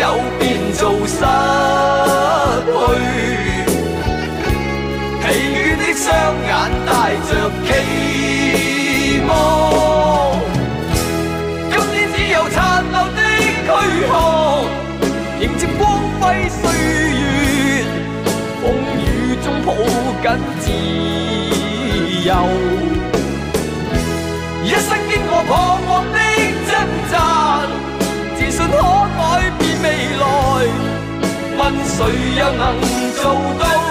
有变做失去，疲倦的雙眼帶着期望。今天只有殘留的躯壳，迎接光輝歲月，風雨中抱緊自由。一生經過彷徨的问谁又能做到？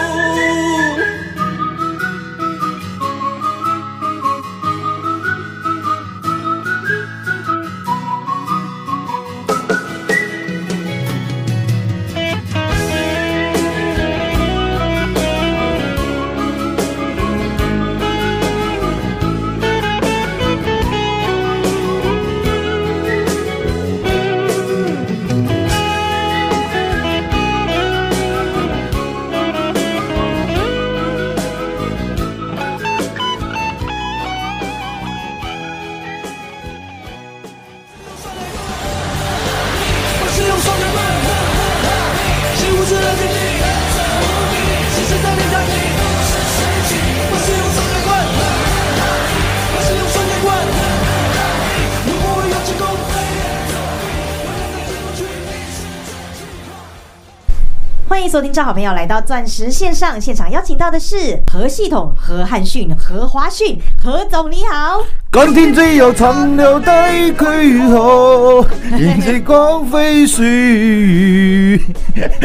收听，众好朋友来到钻石线上现场，邀请到的是何系统、何汉逊、何华逊，何总你好。今天只有殘留低軀殼，迎接光輝歲月。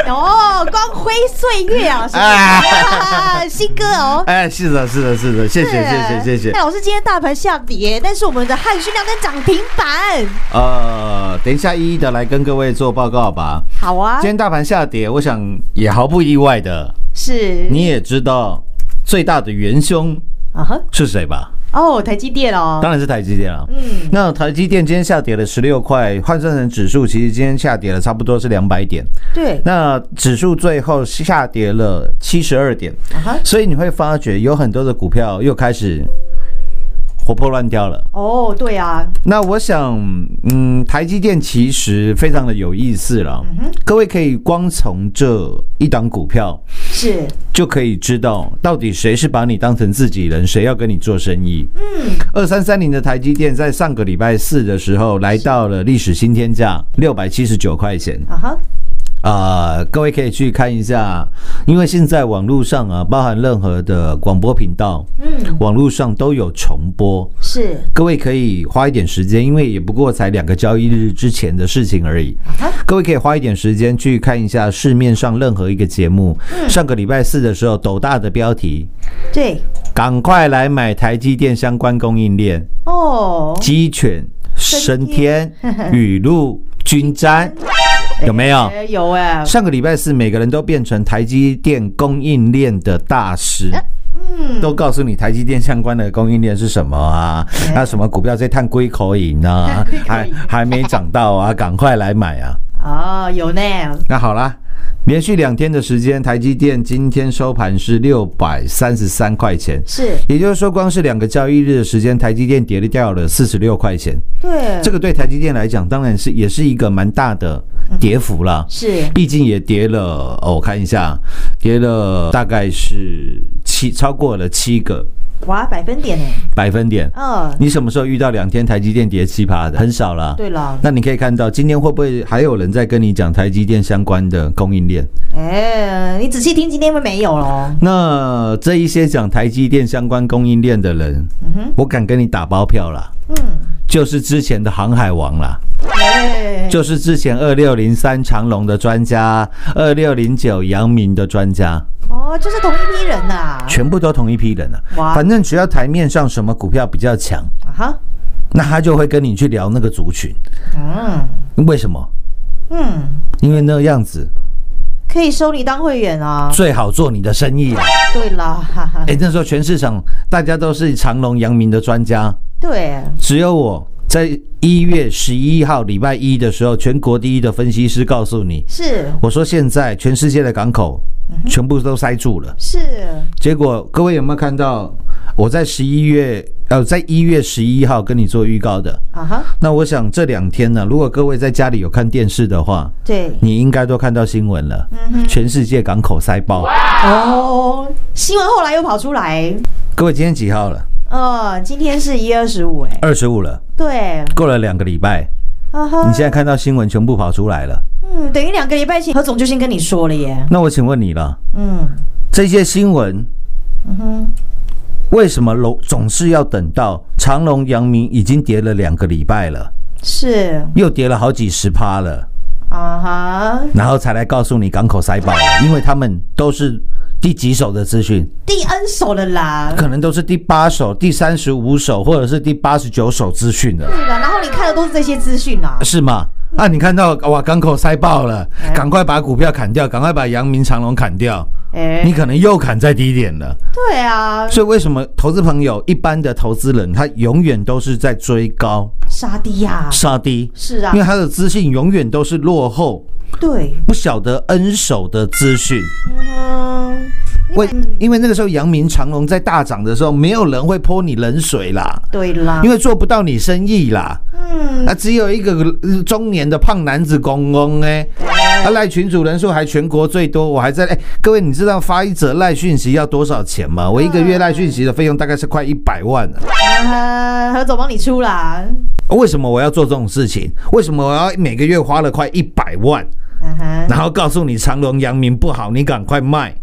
哦，光辉岁月啊，是啊，新歌哦。哎，是的，是的，是的，谢谢，谢谢，谢谢哎，。老师，今天大盘下跌，但是我们的汉逊亮灯涨停板。呃，等一下一一的来跟各位做报告吧。好啊今，天大盘下跌，我想也毫不意外的，是你也知道最大的元凶啊哈，是谁吧？哦，台积电哦，当然是台积电了。嗯，那台积电今天下跌了十六块，换算成指数，其实今天下跌了差不多是两百点。对，那指数最后下跌了七十二点，啊哈，所以你会发觉有很多的股票又开始活泼乱跳了。哦，对啊，那我想，嗯，台积电其实非常的有意思了。各位可以光从这一档股票是就可以知道，到底谁是把你当成自己人，谁要跟你做生意。嗯，二三三零的台积电在上个礼拜四的时候来到了历史新天价六百七十九块钱。啊哈，啊、各位可以去看一下，因为现在网络上啊，包含任何的广播频道，嗯，网络上都有重播。是。各位可以花一点时间，因为也不过才两个交易日之前的事情而已。啊，各位可以花一点时间去看一下市面上任何一个节目。上个礼拜四的时候，斗大的标题对，“赶快来买台积电相关供应链，哦，鸡犬升天，雨露均沾”，有没有？有哎，上个礼拜四，每个人都变成台积电供应链的大师。嗯，都告诉你台积电相关的供应链是什么啊？那什么股票在探龟口影啊？还还没涨到啊，赶快来买啊！哦，有呢，那好啦，连续两天的时间，台积电今天收盘是六百三十三块钱，是也就是说，光是两个交易日的时间，台积电跌了掉了四十六块钱。对，这个对台积电来讲，当然是也是一个蛮大的跌幅啦。是毕竟也跌了，哦，我看一下，跌了大概是七，超过了七个哇，百分点呢，百分点。嗯，你什么时候遇到两天台积电跌七趴的？很少啦。对了，那你可以看到，今天会不会还有人在跟你讲台积电相关的供应链？哎，你仔细听，今天会没有咯。那这一些讲台积电相关供应链的人，嗯哼我敢跟你打包票啦，嗯，就是之前的航海王啦，哎，就是之前二六零三长隆的专家，二六零九杨明的专家，哦，就是同一批人呐，全部都同一批人啊。哇反正只要台面上什么股票比较强，啊哈，那他就会跟你去聊那个族群。嗯为什么？嗯，因为那个样子可以收你当会员啊。最好做你的生意啊。对啦，哎，那时候全市场大家都是长隆、阳明的专家，对，只有我在一月十一号礼拜一的时候，全国第一的分析师告诉你，是我说现在全世界的港口全部都塞住了。是，结果各位有没有看到我在十一月呃，在一月十一号跟你做预告的？啊哈，那我想这两天呢，如果各位在家里有看电视的话，对，你应该都看到新闻了，全世界港口塞爆。哦，新闻后来又跑出来，各位今天几号了？呃，今天是一月二十五，哎，二十五了，对，过了两个礼拜，啊哈，你现在看到新闻全部跑出来了。嗯，等于两个礼拜前何总就先跟你说了耶，那我请问你了，嗯。这些新闻嗯哼，为什么总总是要等到长隆、阳明已经跌了两个礼拜了，是。又跌了好几十趴了，啊哈，然后才来告诉你港口塞爆了？因为他们都是第几手的资讯，第 N 手的啦，可能都是第八手、第三十五手或者是第八十九手资讯的，对了，然后你看的都是这些资讯啊，是吗？啊，你看到哇，港口塞爆了，赶快把股票砍掉，赶快把阳明、长隆砍掉，哎你可能又砍在低点了。对啊，所以为什么投资朋友一般的投资人，他永远都是在追高杀低呀，杀低？是啊因为他的资讯永远都是落后，对，不晓得恩手的资讯。嗯，为因为那个时候阳明长隆在大涨的时候，没有人会泼你冷水啦，对啦，因为做不到你生意啦。嗯，那只有一个呃中年的胖男子公公哎，他赖群主人数还全国最多，我还在哎，各位你知道发一则赖讯息要多少钱吗？我一个月赖讯息的费用大概是快一百万呢。啊何总帮你出啦，为什么我要做这种事情？为什么我要每个月花了快一百万，然后告诉你长隆、阳明不好，你赶快卖？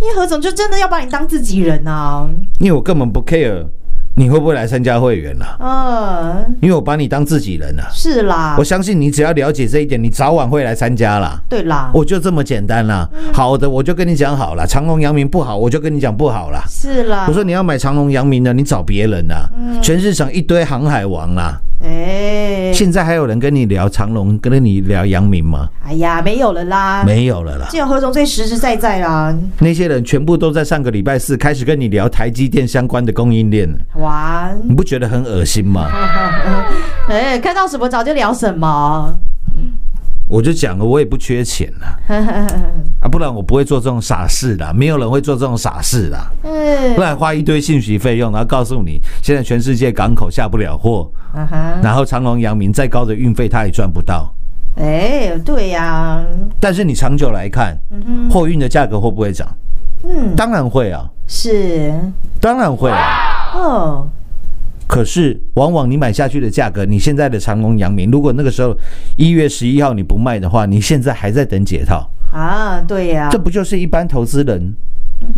因为何总就真的要把你当自己人啊，因为我根本不 care 你会不会来参加会员啦、嗯，因为我把你当自己人了、是啦。我，相信你只要了解这一点，你早晚会来参加啦。对啦，我就这么简单啦。好的，我就跟你讲好了，长隆、阳明不好，我就跟你讲不好啦。是啦，我说你要买长隆、阳明的，你找别人啦。全市场一堆航海王啦，哎，现在还有人跟你聊长隆，跟你聊阳明吗？哎呀，没有了啦，没有了啦。只有何总最实实在在啦，那些人全部都在上个礼拜四开始跟你聊台积电相关的供应链。了，哇，你不觉得很恶心吗？哎，看到什么早就聊什么，我就讲了，我也不缺钱了啊，啊，不然我不会做这种傻事的，没有人会做这种傻事的，嗯。不然花一堆信息费用，然后告诉你现在全世界港口下不了货，然后长隆、阳明再高的运费他也赚不到。哎，对呀，但是你长久来看，货运的价格会不会涨？嗯，当然会啊，是，当然会。啊。哦，可是往往你买下去的价格，你现在的长隆、阳明，如果那个时候一月十一号你不卖的话，你现在还在等解套，啊，对呀，这不就是一般投资人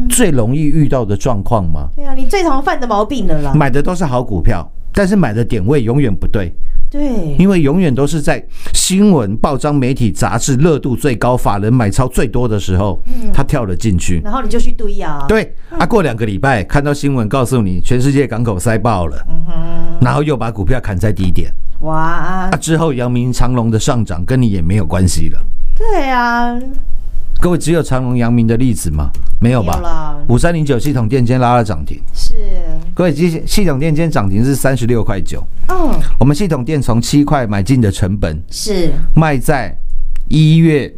最容易遇到的状况吗？对呀，你最常犯的毛病了啦，买的都是好股票，但是买的点位永远不对，对，因为永远都是在新闻、报章、媒体、杂志热度最高、法人买超最多的时候，他跳了进去。然后你就去堆啊，对啊，过两个礼拜看到新闻告诉你全世界港口塞爆了，然后又把股票砍在低点。哇。啊，，之后阳明、长隆的上涨跟你也没有关系了。对呀，各位只有长隆、阳明的例子吗？没有吧？啦？五三零九系统电今天拉了涨停，是，各位系系统电今天涨停是三十六块九，哦，我们系统店从七块买进的成本是，卖在一月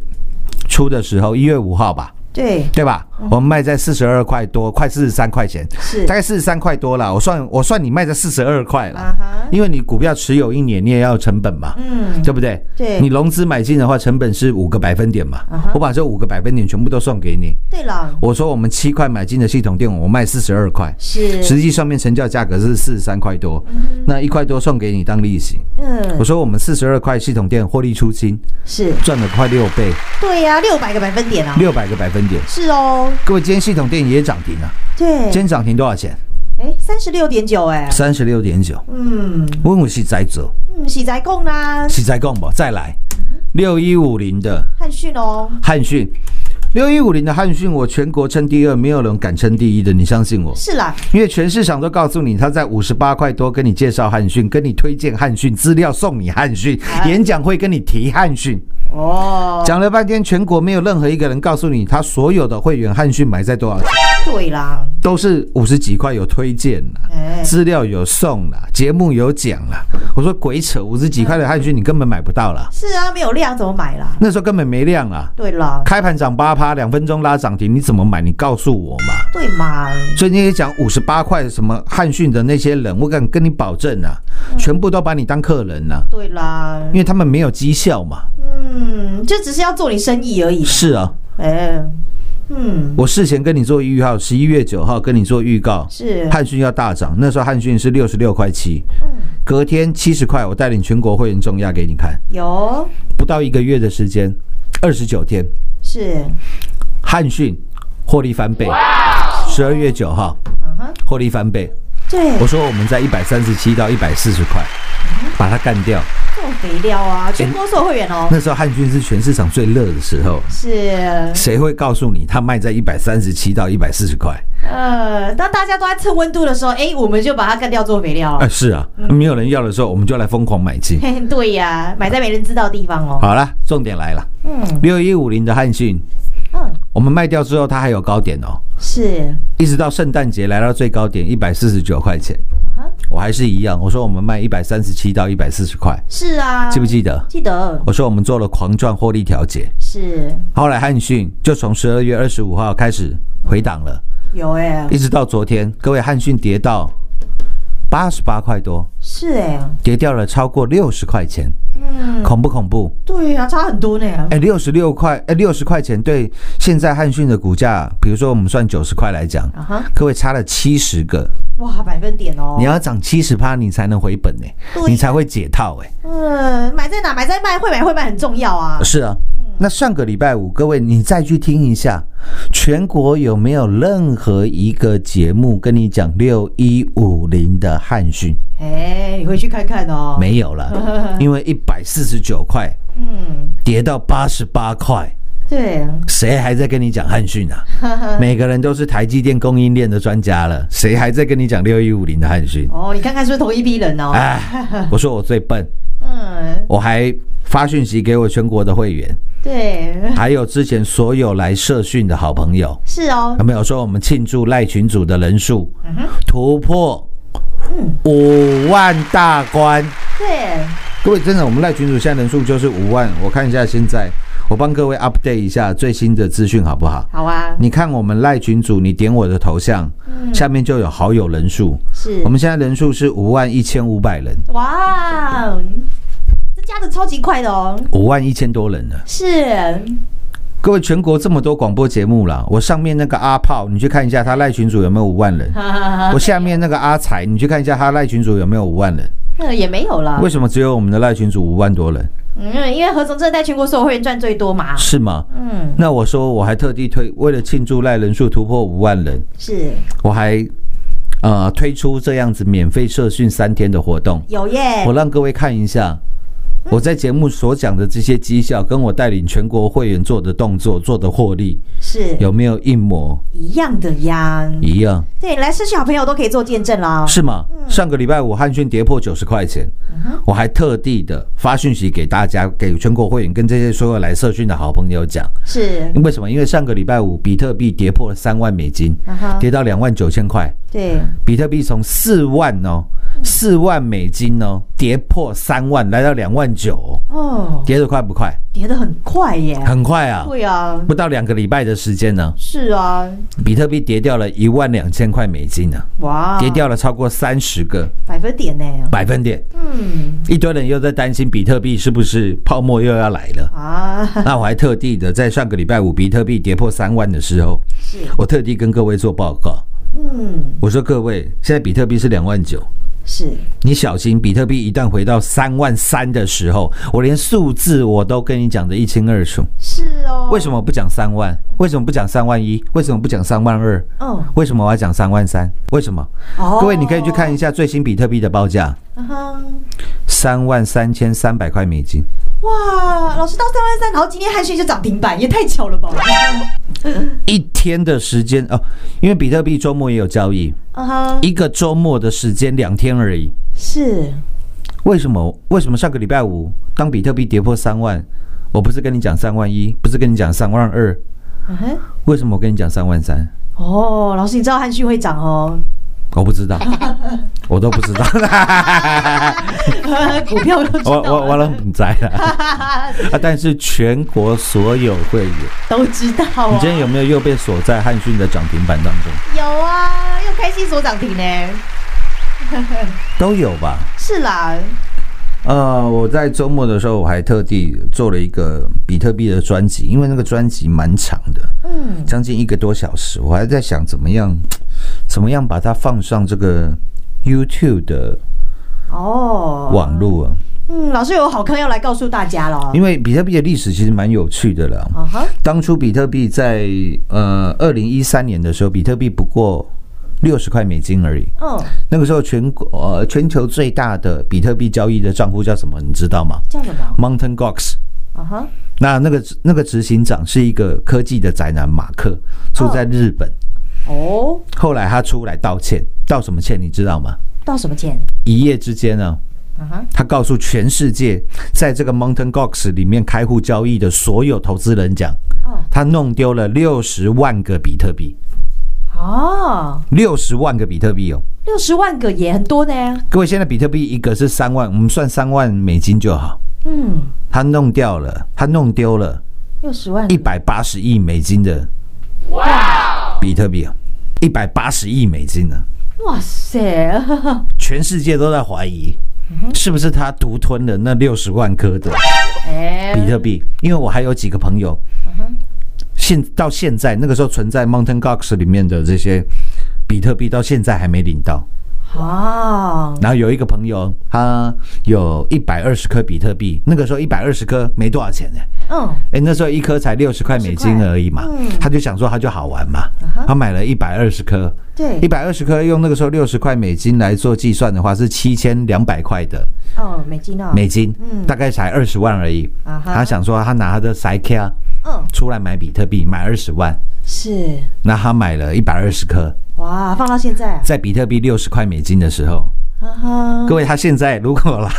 初的时候，一月五号吧，对，对吧？我们卖在四十二块多，快四十三块钱，是。大概四十三块多了。我算我算你卖在四十二块啊啦，哈，因为你股票持有一年，你也要成本嘛，嗯，对不对？对。你融资买进的话，成本是五个百分点嘛我把这五个百分点全部都送给你。对了，我说我们七块买进的系统店，我卖四十二块，是，实际上面成交价格是四十三块多，那一块多送给你当利息。嗯。我，说我们四十二块系统店获利出清，是，赚了快六倍，对呀，六百个百分点啊，六百个百分点。是哦，各位，今天系统店也涨停了，对。今，天涨停多少钱？哎，三十六点九，哎，三十六点九。嗯。问我是在做，嗯，是在供啦，是在讲吧？再来，六一五零的汉讯哦，汉讯，六一五零的汉讯，我全国称第二，没有人敢称第一的，你相信我？是啦，因为全市场都告诉你，他在五十八块多跟你介绍汉讯，跟你推荐汉讯资料，送你汉讯，哎。演讲会跟你提汉讯，哦，讲了半天，全国没有任何一个人告诉你，他所有的会员汉讯买在多少钱，对啦，都是五十几块，有推荐啦，哎，资料有送啦，节目有讲啦。我说鬼扯，五十几块的汉讯你根本买不到啦，是啊，没有量怎么买啦？那时候根本没量啊。对啦，开盘涨八趴，两分钟拉涨停，你怎么买？你告诉我嘛。对嘛，所以那些讲五十八块什么汉讯的那些人，我敢跟你保证啊，嗯全部都把你当客人呐、对啦因，为他们没有绩效嘛。嗯，就只是要做你生意而已，是啊，哎，嗯，我事前跟你做预告，十一月九号跟你做预告，是，汉讯要大涨，那时候汉讯是六十六块七，嗯，隔天七十块，我带领全国会员重压给你看，有，不到一个月的时间，二十九天，是，汉讯获利翻倍，十二月九号获利翻倍，对，我说我们在一百三十七到一百四十块，把它干掉。做肥料啊，全国所有会员哦，那时候汉讯是全市场最热的时候，是，谁会告诉你它卖在一百三十七到一百四十块？呃，当大家都在蹭温度的时候，哎，我们就把它干掉做肥料啊，，是啊，没有人要的时候，我们就来疯狂买进。对呀，买在没人知道的地方哦，好了，重点来了，嗯。六一五零的汉讯，嗯，我们卖掉之后，它还有高点哦，是，一直到圣诞节来到最高点一百四十九块钱，我还是一样，我说我们卖一百三十七到一百四十块，是啊，记不记得？记得？我说我们做了狂赚获利调节，是。后来汉讯就从十二月二十五号开始回档了，有哎一，直到昨天，各位汉讯跌到八十八块多，是哎，跌掉了超过六十块钱，嗯，恐不恐怖？对啊，差很多呢，哎，六十六块，哎，六十块钱对现在汉讯的股价，比如说我们算九十块来讲，啊哈，各位差了七十个，哇，百分点哦，你要涨七十趴，你才能回本呢、对你才会解套哎、嗯，买在哪买在卖，会买会卖很重要啊，是啊，那上个礼拜五，各位你再去听一下，全国有没有任何一个节目跟你讲六一五零的汉讯？哎，你回去看看哦，，没有了，因为一百四十九块嗯，跌到八十八块。对啊，谁还在跟你讲汉讯啊？每个人都是台积电供应链的专家了，谁还在跟你讲六一五零的汉讯？哦，你看看是不是同一批人哦，哎，我说我最笨，嗯，我还发讯息给我全国的会员，对，还有之前所有来社训的好朋友，是哦。有，没有说我们庆祝赖群组的人数？嗯，突破五万大关？对，各位，真的，我们赖群组现在人数就是五万。我看一下现在，我我帮各位 update 一下最新的资讯好不好？好啊，你看我们赖群主，你点我的头像，下面就有好友人数。是。我们现在人数是五万一千五百人，哇，这加的超级快的哦，五万一千多人呢。是各位，全国这么多广播节目啦，我上面那个阿炮，你去看一下他赖群主有没有五万人。我下面那个阿财，你去看一下他赖群主有没有五万人。呃也没有了为，什么只有我们的赖群主五万多人？嗯，因为何总真的带全国所有会员赚最多嘛，是吗？嗯，那我说我还特地推，为了庆祝赖人数突破五万人，是我还呃推出这样子免费社训三天的活动。有耶我，让各位看一下我在节目所讲的这些绩效，跟我带领全国会员做的动作、做的获利是。有没有一模？一样的呀，一样？对，来社区好朋友都可以做见证啦，是吗？上个礼拜五汉讯跌破九十块钱，我还特地的发讯息给大家，给全国会员跟这些所有来社训的好朋友讲，是，为什么？因为上个礼拜五比特币跌破了三万美金嗯，跌到两万九千块，对，比特币从四万哦，四万美金哦，跌破三万，来到两万九，哦，跌得快不快？跌得很快耶，很快啊，对啊，不到两个礼拜的时间呢，是啊，比特币跌掉了一万两千块美金呢，哇，跌掉了超过三十个百分点呢，百分点。嗯。一堆人又在担心比特币是不是泡沫又要来了。啊，那我还特地的在上个礼拜五比特币跌破三万的时候，是，我特地跟各位做报告。嗯我说各位，现在比特币是两万九，是，你小心比特币一旦回到三万三的时候，我连数字我都跟你讲得一清二楚。是哦，为什么不讲三万？为什么不讲三万一？为什么不讲三万二？嗯，为什么我要讲三万三？为什么？哦各位，你可以去看一下最新比特币的报价，三万三千三百块美金。哇，老师到三万三，然后今天汉讯就涨停板，也太巧了吧？一天的时间哦，因为比特币周末也有交易，一个周末的时间两天而已。是，为什么？为什么上个礼拜五当比特币跌破三万，我不是跟你讲三万一，不是跟你讲三万二，为什么我跟你讲三万三？哦，老师你知道汉讯会涨哦，我不知道，我都不知道，股票我道我我都不在了啊！但是全国所有会员，都知道啊。你今天有没有又被锁在汉讯的涨停板当中？有啊，又开心锁涨停呢。都有吧？是啦，呃，我在周末的时候，我还特地做了一个比特币的专辑，因为那个专辑蛮长的，嗯，将近一个多小时。我还在想怎么样，怎么样把它放上这个 YouTube 的哦，网络啊。嗯，老师有好康要来告诉大家了。因为比特币的历史其实蛮有趣的了。当初比特币在呃二零一三年的时候，比特币不过六十块美金而已。嗯，那个时候全国呃全球最大的比特币交易的账户叫什么？你知道吗叫什么？？Mountain Gox。啊哈，那那个那个执行长是一个科技的宅男马克，住在日本。哦，后来他出来道歉，道什么歉？你知道吗？道什么歉？一夜之间呢，啊哈，他告诉全世界，在这个 Mountain Gox 里面开户交易的所有投资人讲，哦，他弄丢了六十万个比特币，哦，六十万个比特币哦。六十万个也很多呢。各位，现在比特币一个是三万，我们算三万美金就好。嗯，他弄掉了，他弄丢了六十万一百八十亿美金的比特币啊，一百八十亿美金呢、哇塞，全世界都在怀疑，是不是他独吞了那六十万颗的哎，比特币？因为我还有几个朋友，现到现在那个时候存在 Mountain Gox 里面的这些比特币，到现在还没领到。哦，然后有一个朋友，他有一百二十颗比特币，那个时候一百二十颗没多少钱呢、嗯，哎，那时候一颗才六十块美金而已嘛，嗯。他就想说他就好玩嘛，他买了一百二十颗，对。一，百二十颗用那个时候六十块美金来做计算的话，是七千两百块的哦，美金哦，美金，嗯。大概才二十万而已。啊哈。他想说他拿他的 s i k a 嗯，出来买比特币，买二十万，是，那他买了一百二十颗，哇，放到现在，在比特币六十块美金的时候，啊哈，各位他现在如果啦，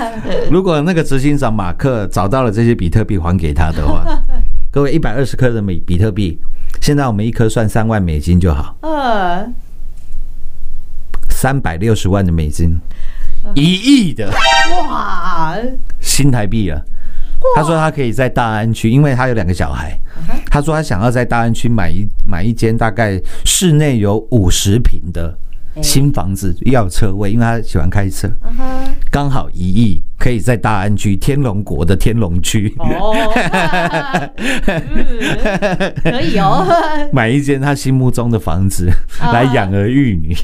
如果那个执行长马克找到了这些比特币还给他的话，各位一百二十颗的美比特币，现在我们一颗算三万美金就好，呃，三百六十万的美金，一亿的。哇，新台币了。他说他可以在大安区，因为他有两个小孩，他说他想要在大安区买一买一间大概室内有五十平的新房子，要有车位，因为他喜欢开车，刚好一亿，可以在大安区天龙国的天龙区。哦，嗯。可以哦。买一间他心目中的房子啊。来养儿育女，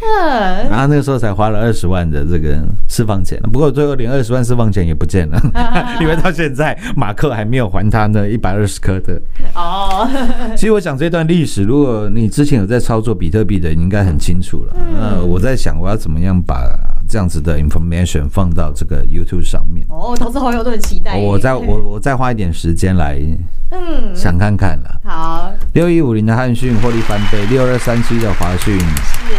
嗯。然后那个时候才花了二十万的这个释放钱，不过最后连二十万释放钱也不见了，因为到现在马克还没有还他那一百二十颗的。哦，其实我讲这段历史，如果你之前有在操作比特币的，你应该很清楚了。嗯。呃，我在想我要怎么样把这样子的 information 放到这个 YouTube 上面。哦，投资好友都很期待。我再 我我再花一点时间来嗯，想看看了。好六一五零的汉讯获利翻倍，六二三七的华讯是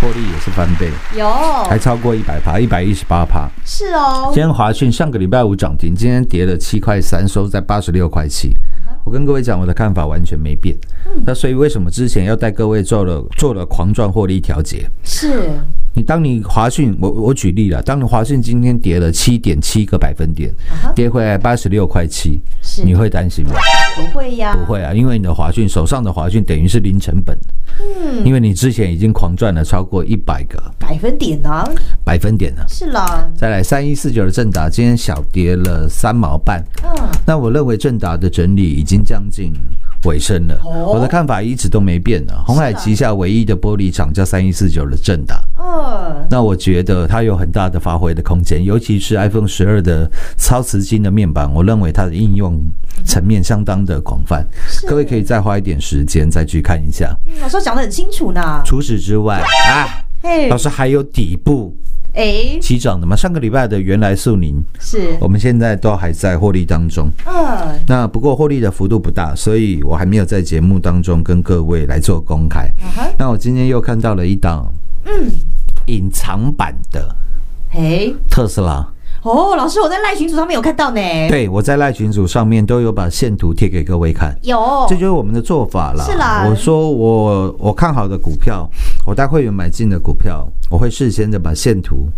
获利也是翻倍，有还超过一百趴，一百一十八趴。是哦今，天华讯上个礼拜五涨停，今天跌了七块三，收在八十六块七。我跟各位讲，我的看法完全没变。那所以为什么之前要带各位做了做了狂赚获利调节？是你当你华讯，我我举例了，当你华讯今天跌了七点七个百分点，跌回来八十六块七，是。你会担心吗？不会呀，不会啊，因为你的华讯手上的华讯等于是零成本，嗯，因为你之前已经狂赚了超过一百个。百分点呢？百分点了。是啦，再来三一四九的正达，今天小跌了三毛半，嗯，那我认为正达的整理已经将近尾声了。哦我的看法一直都没变的。红海旗下唯一的玻璃厂叫三一四九的正达，哦，那我觉得它有很大的发挥的空间，尤其是 iPhone 十二的超瓷晶的面板，我认为它的应用层面相当的广泛。各位可以再花一点时间再去看一下。嗯老师讲的很清楚呢。除此之外，啊，嘿老，师还有底部哎，起涨的嘛？上个礼拜的原来素宁，是，我们现在都还在获利当中。嗯，那不过获利的幅度不大，所以我还没有在节目当中跟各位来做公开。啊，那我今天又看到了一档嗯，隐藏版的嘿，特斯拉，哦，老师，我在赖群组上面有看到呢。，对我在赖群组上面都有把线图贴给各位看。有，这就是我们的做法啦。是啦我说我我看好的股票，我带会员买进的股票，我会事先的把线图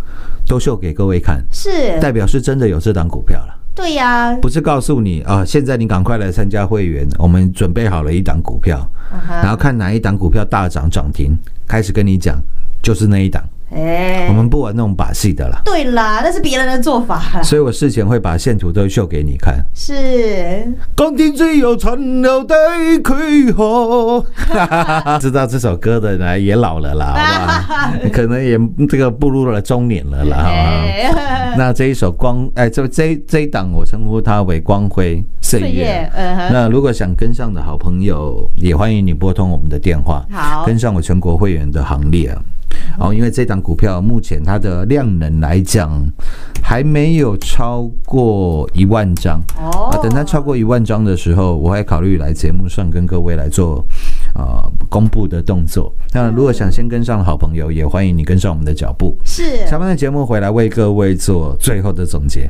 都秀给各位看，是，代表是真的有这档股票了。对呀，不是告诉你啊，现在你赶快来参加会员，我们准备好了一档股票，然后看哪一档股票大涨涨停，开始跟你讲，就是那一档。哎，我们不玩那种把戏的啦，对啦，那是别人的做法啦。所以我事前会把线图都秀给你看。是，钢铁只有残留的躯壳。知道这首歌的呢，也老了啦，好不好？可能也这个步入了中年了啦，好不好？哎，那这一首光，哎，这这这一档我称呼它为光辉岁岁月那如果想跟上的好朋友，也欢迎你拨通我们的电话，好跟上我全国会员的行列啊。哦，因为这档股票目前它的量能来讲还没有超过一万张哦啊，等它超过一万张的时候，我会考虑来节目上跟各位来做呃公布的动作。那如果想先跟上的好朋友，也欢迎你跟上我们的脚步。是下半的节目回来为各位做最后的总结。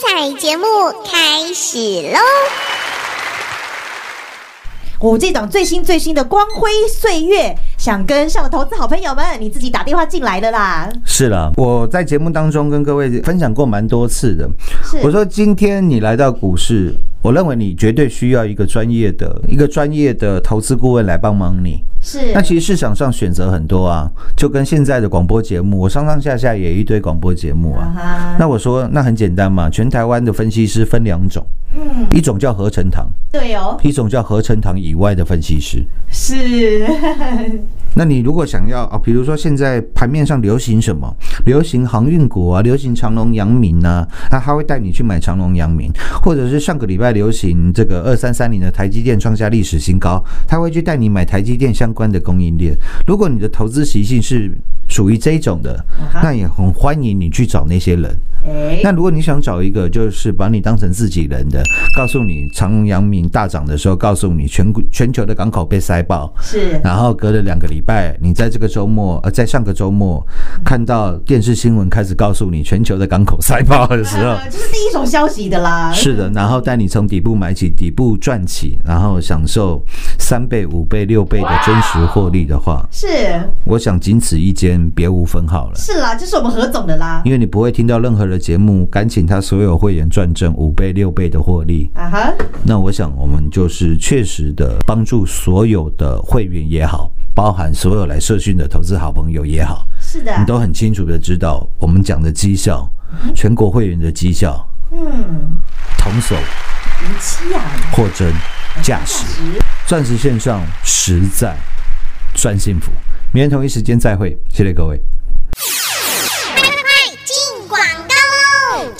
彩节目开始喽！我这档最新最新的光辉岁月，想跟上的投资好朋友们，你自己打电话进来的啦。是了，我在节目当中跟各位分享过蛮多次的。我说今天你来到股市，我认为你绝对需要一个专业的一个专业的投资顾问来帮忙你。是。那其实市场上选择很多啊，就跟现在的广播节目，我上上下下也一堆广播节目啊。那我说那很简单嘛，全台湾的分析师分两种，嗯，一种叫合成糖，对哦，一种叫合成糖以外的分析师。是 那你如果想要啊，比如说现在盘面上流行什么？流行航运股啊，流行长隆、阳明啊，那他会带你去买长隆、阳明，或者是上个礼拜流行这个二三三零的台积电创下历史新高，他会去带你买台积电相关的供应链。如果你的投资习性是属于这一种的，那也很欢迎你去找那些人。哎，那如果你想找一个就是把你当成自己人的，告诉你长隆、阳明大涨的时候，告诉你全国全球的港口被塞爆，是。然后隔了两个礼拜，你在这个周末，呃，在上个周末看到电视新闻开始告诉你全球的港口塞爆的时候，这就是第一手消息的啦，是的，然后带你从底部买起，底部赚起，然后享受三倍、五倍、六倍的真实获利的话，是。我想仅此一间，别无分号了。是啦，这是我们何总的啦，因为你不会听到任何的节目敢请他所有会员赚正五倍、六倍的获利，啊哈，那我想我们就是确实的帮助所有的会员也好，包含所有来社训的投资好朋友也好，是的。你，都很清楚的知道我们讲的绩效，全国会员的绩效，嗯，同手零七啊，货真价实，钻石线上实在赚幸福。明天同一时间再会，谢谢各位。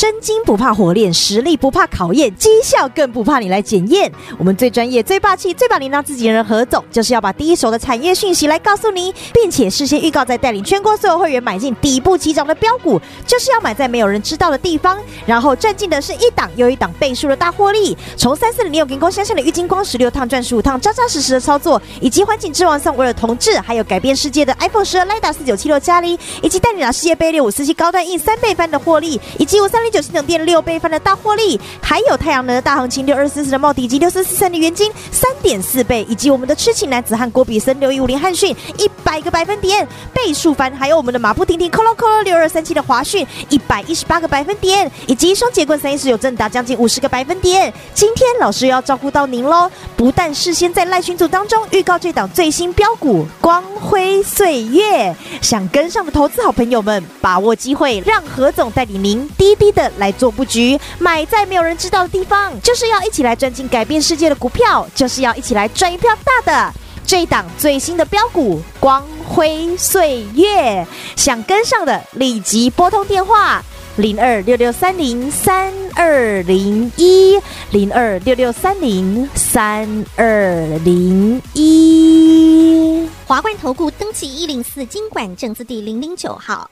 真金不怕火炼，实力不怕考验，绩效更不怕你来检验。我们最专业、最霸气、最把您当自己人何总，就是要把第一手的产业讯息来告诉您，并且事先预告，再带领全国所有会员买进底部起涨的标股，就是要买在没有人知道的地方，然后赚进的是一档又一档倍数的大获利。从三四零六给光相向的郁金光十六趟赚十五趟，扎扎实实的操作，以及环境之王送威尔同志，还有改变世界的 iPhone 十二 Lida 四九七六加零，以及带领拿世界杯六五四七高端印三倍翻的获利，以及五三零九新等电六倍翻的大获利，还有太阳能的大行情六二四四的茂迪以及六四四三的元金三点四倍，以及我们的痴情男子汉郭比森六一五零汉讯一百个百分点倍数翻，还有我们的马不停蹄 Colo Colo 六二三七的华讯一百一十八个百分点，以及双节棍三一四有正达将近五十个百分点。今天老师要照顾到您喽，不但事先在赖群组当中预告这档最新标股光辉岁月，想跟上的投资好朋友们，把握机会，让何总带领您滴滴的的来做布局，买在没有人知道的地方，就是要一起来赚进改变世界的股票，就是要一起来赚一票大的。这一档最新的标股光辉岁月，想跟上的立即拨通电话零二六六三零三二零一零二六六三零三二零一。华冠投顾登记一零四经管证字第零零九号。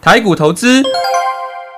台股投资，